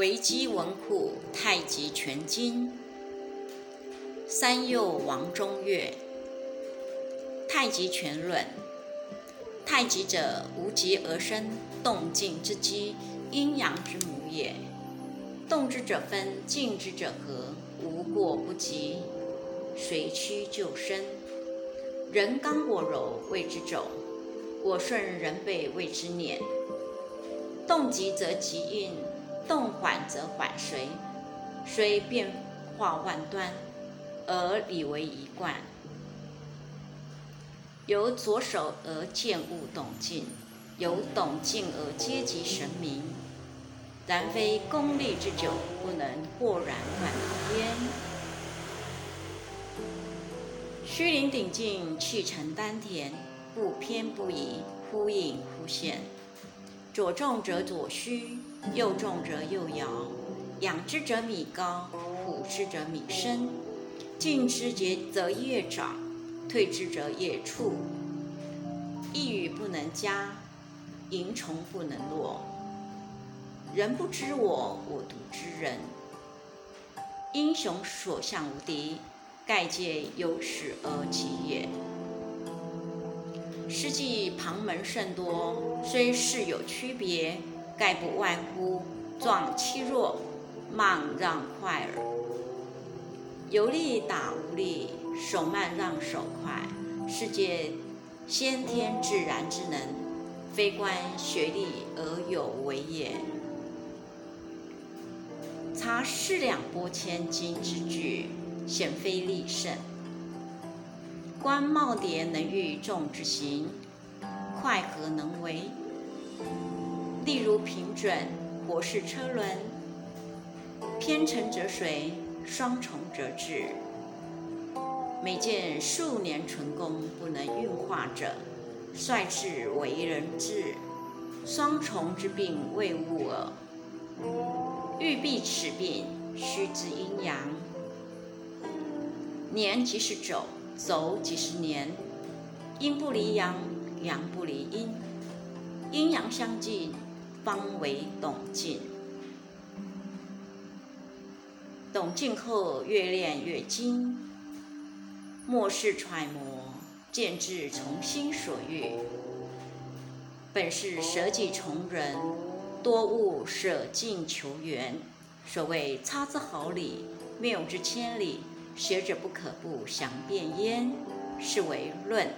维基文库《太极拳经》，三佑王中岳，《太极拳论》：太极者，无极而生，动静之机，阴阳之母也。动之者分，静之者和，无过不及，随趋就生。人刚我柔，谓之肘；我顺人背，谓之捻。动急则急应。动缓则缓随，虽变化万端，而理为一贯。由左手而见物懂静，由懂静而阶级神明。然非功力之久，不能豁然断焉。虚灵顶劲，气沉丹田，不偏不倚，忽隐忽现。左重则左虚。又重则又摇，养之则米高，俯之则米深。进之则越长，退之则越处。一语不能加，蝇虫不能落。人不知我，我独知人。英雄所向无敌，盖借优势而起也。诗记旁门甚多，虽事有区别。概不外乎壮欺弱，慢让快耳。有力打无力，手慢让手快，是借先天自然之能，非观学力而有为也。察四两拨千斤之巨，显非力胜；观耄耋能御众之行，快何能为？例如平准，或是车轮；偏沉则水，双重则滞。每见数年纯功不能运化者，率至为人质。双重之病未悟耳。欲避此病，须知阴阳。年即是走，走即是年。阴不离阳，阳不离阴，阴阳相济。方为懂劲，懂劲后越练越精，末世揣摩，见智从心所欲。本是舍己从人，多悟舍近求远。所谓差之毫厘，谬之千里，学者不可不详辨焉。是为论。